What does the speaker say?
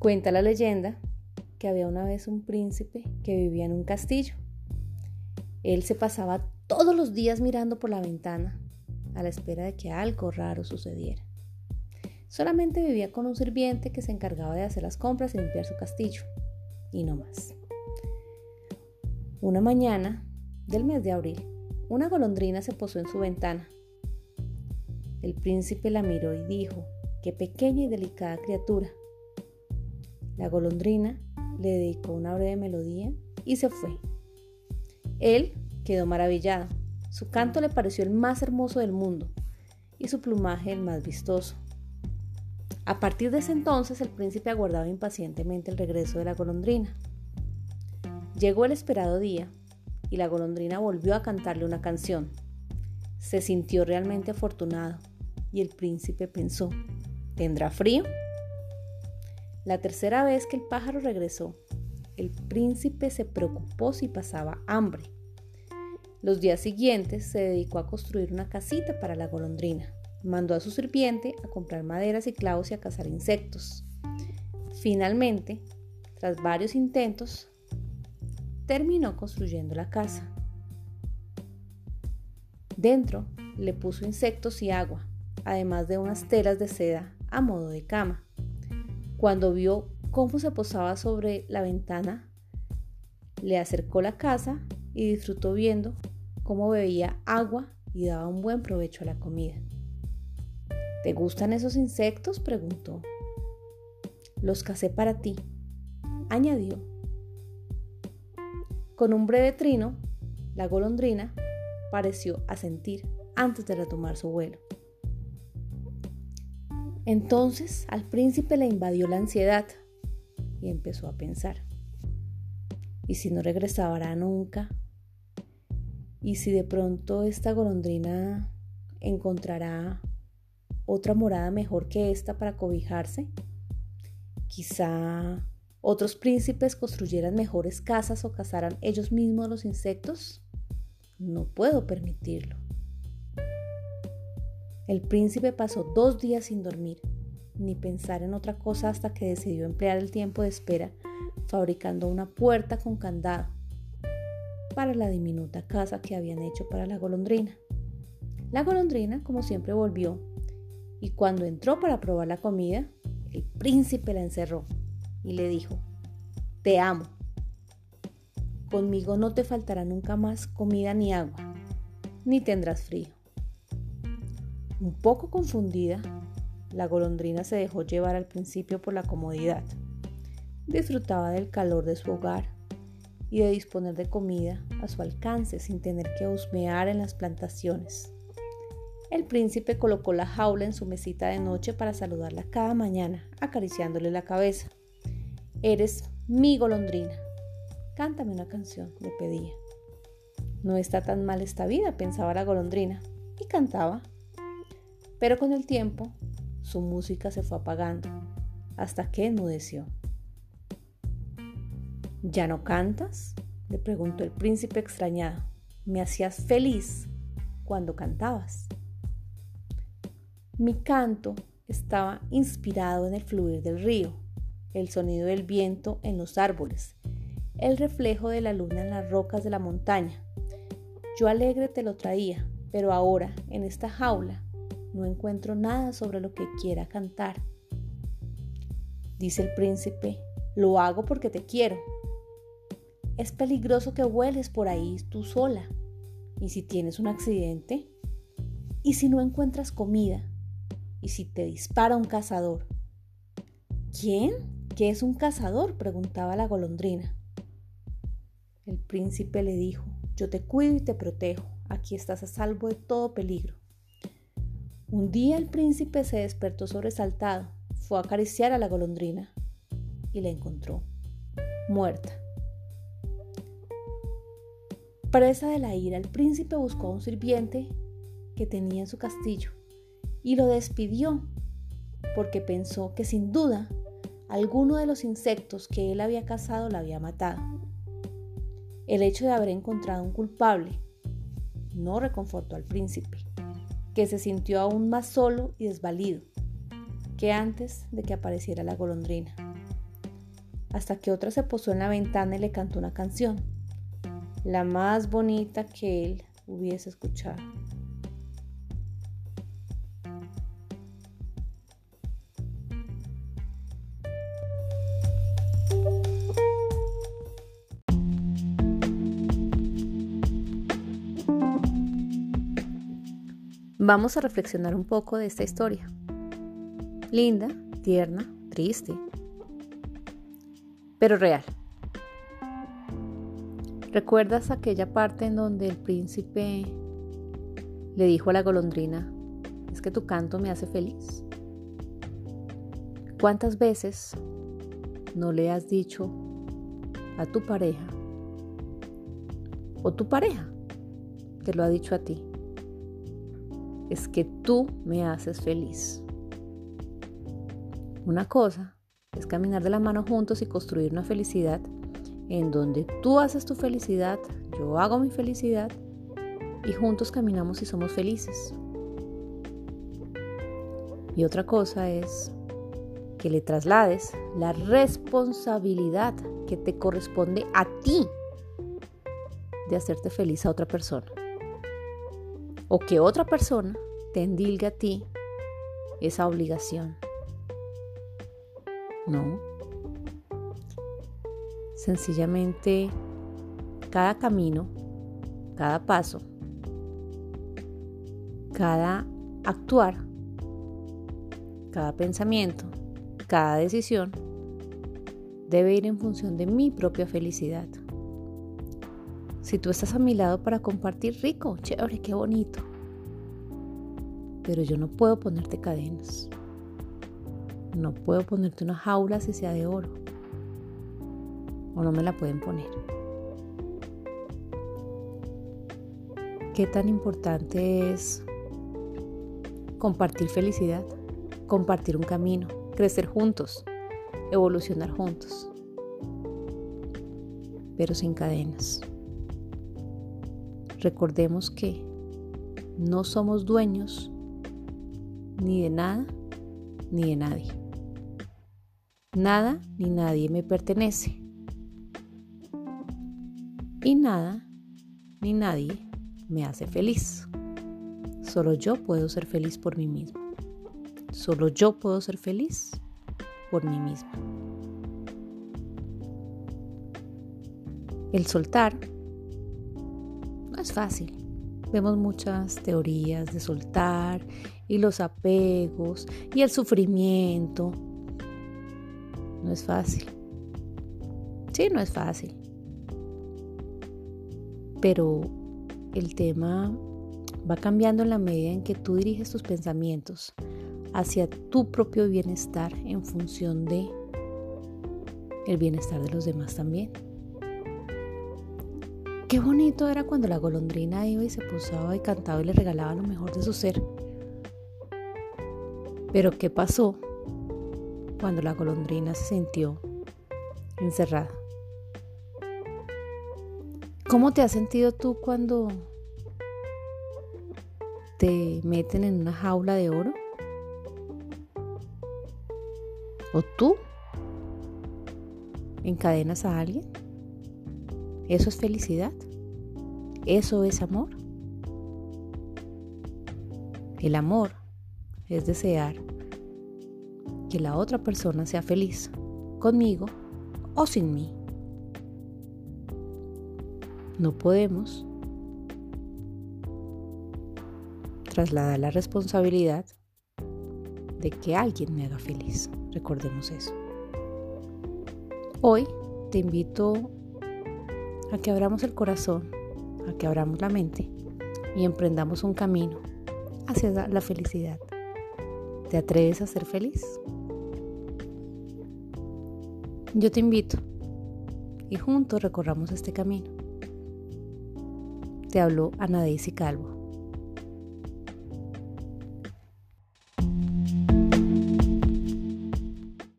Cuenta la leyenda que había una vez un príncipe que vivía en un castillo. Él se pasaba todos los días mirando por la ventana a la espera de que algo raro sucediera. Solamente vivía con un sirviente que se encargaba de hacer las compras y limpiar su castillo, y no más. Una mañana del mes de abril, una golondrina se posó en su ventana. El príncipe la miró y dijo, qué pequeña y delicada criatura. La golondrina le dedicó una breve melodía y se fue. Él quedó maravillado. Su canto le pareció el más hermoso del mundo y su plumaje el más vistoso. A partir de ese entonces el príncipe aguardaba impacientemente el regreso de la golondrina. Llegó el esperado día y la golondrina volvió a cantarle una canción. Se sintió realmente afortunado y el príncipe pensó, ¿tendrá frío? La tercera vez que el pájaro regresó, el príncipe se preocupó si pasaba hambre. Los días siguientes se dedicó a construir una casita para la golondrina. Mandó a su sirviente a comprar maderas y clavos y a cazar insectos. Finalmente, tras varios intentos, terminó construyendo la casa. Dentro le puso insectos y agua, además de unas telas de seda a modo de cama. Cuando vio cómo se posaba sobre la ventana, le acercó la casa y disfrutó viendo cómo bebía agua y daba un buen provecho a la comida. ¿Te gustan esos insectos? preguntó. Los casé para ti, añadió. Con un breve trino, la golondrina pareció asentir antes de retomar su vuelo. Entonces al príncipe le invadió la ansiedad y empezó a pensar. ¿Y si no regresará nunca? ¿Y si de pronto esta golondrina encontrará otra morada mejor que esta para cobijarse? Quizá otros príncipes construyeran mejores casas o cazaran ellos mismos los insectos. No puedo permitirlo. El príncipe pasó dos días sin dormir, ni pensar en otra cosa hasta que decidió emplear el tiempo de espera fabricando una puerta con candado para la diminuta casa que habían hecho para la golondrina. La golondrina, como siempre, volvió y cuando entró para probar la comida, el príncipe la encerró y le dijo, te amo. Conmigo no te faltará nunca más comida ni agua, ni tendrás frío. Un poco confundida, la golondrina se dejó llevar al principio por la comodidad. Disfrutaba del calor de su hogar y de disponer de comida a su alcance sin tener que husmear en las plantaciones. El príncipe colocó la jaula en su mesita de noche para saludarla cada mañana, acariciándole la cabeza. Eres mi golondrina. Cántame una canción, le pedía. No está tan mal esta vida, pensaba la golondrina, y cantaba. Pero con el tiempo su música se fue apagando hasta que enmudeció. ¿Ya no cantas? le preguntó el príncipe extrañado. Me hacías feliz cuando cantabas. Mi canto estaba inspirado en el fluir del río, el sonido del viento en los árboles, el reflejo de la luna en las rocas de la montaña. Yo alegre te lo traía, pero ahora, en esta jaula, no encuentro nada sobre lo que quiera cantar. Dice el príncipe, lo hago porque te quiero. Es peligroso que vueles por ahí tú sola. ¿Y si tienes un accidente? ¿Y si no encuentras comida? ¿Y si te dispara un cazador? ¿Quién? ¿Qué es un cazador? preguntaba la golondrina. El príncipe le dijo, yo te cuido y te protejo, aquí estás a salvo de todo peligro. Un día el príncipe se despertó sobresaltado, fue a acariciar a la golondrina y la encontró muerta. Presa de la ira, el príncipe buscó a un sirviente que tenía en su castillo y lo despidió porque pensó que sin duda alguno de los insectos que él había cazado la había matado. El hecho de haber encontrado un culpable no reconfortó al príncipe que se sintió aún más solo y desvalido que antes de que apareciera la golondrina. hasta que otra se posó en la ventana y le cantó una canción, la más bonita que él hubiese escuchado. Vamos a reflexionar un poco de esta historia. Linda, tierna, triste, pero real. ¿Recuerdas aquella parte en donde el príncipe le dijo a la golondrina, es que tu canto me hace feliz? ¿Cuántas veces no le has dicho a tu pareja o tu pareja te lo ha dicho a ti? Es que tú me haces feliz. Una cosa es caminar de la mano juntos y construir una felicidad en donde tú haces tu felicidad, yo hago mi felicidad y juntos caminamos y somos felices. Y otra cosa es que le traslades la responsabilidad que te corresponde a ti de hacerte feliz a otra persona o que otra persona te endilgue a ti esa obligación. No. Sencillamente, cada camino, cada paso, cada actuar, cada pensamiento, cada decisión debe ir en función de mi propia felicidad. Si tú estás a mi lado para compartir rico, chévere, qué bonito. Pero yo no puedo ponerte cadenas. No puedo ponerte una jaula si sea de oro. O no me la pueden poner. ¿Qué tan importante es compartir felicidad? Compartir un camino, crecer juntos, evolucionar juntos, pero sin cadenas. Recordemos que no somos dueños ni de nada ni de nadie. Nada ni nadie me pertenece. Y nada ni nadie me hace feliz. Solo yo puedo ser feliz por mí mismo. Solo yo puedo ser feliz por mí misma. El soltar es fácil. Vemos muchas teorías de soltar y los apegos y el sufrimiento. No es fácil. Sí, no es fácil. Pero el tema va cambiando en la medida en que tú diriges tus pensamientos hacia tu propio bienestar en función de el bienestar de los demás también. Qué bonito era cuando la golondrina iba y se posaba y cantaba y le regalaba lo mejor de su ser. Pero ¿qué pasó cuando la golondrina se sintió encerrada? ¿Cómo te has sentido tú cuando te meten en una jaula de oro? ¿O tú encadenas a alguien? ¿Eso es felicidad? ¿Eso es amor? El amor es desear que la otra persona sea feliz, conmigo o sin mí. No podemos trasladar la responsabilidad de que alguien me haga feliz. Recordemos eso. Hoy te invito a que abramos el corazón, a que abramos la mente y emprendamos un camino hacia la felicidad. ¿Te atreves a ser feliz? Yo te invito y juntos recorramos este camino. Te habló Ana Daisy Calvo.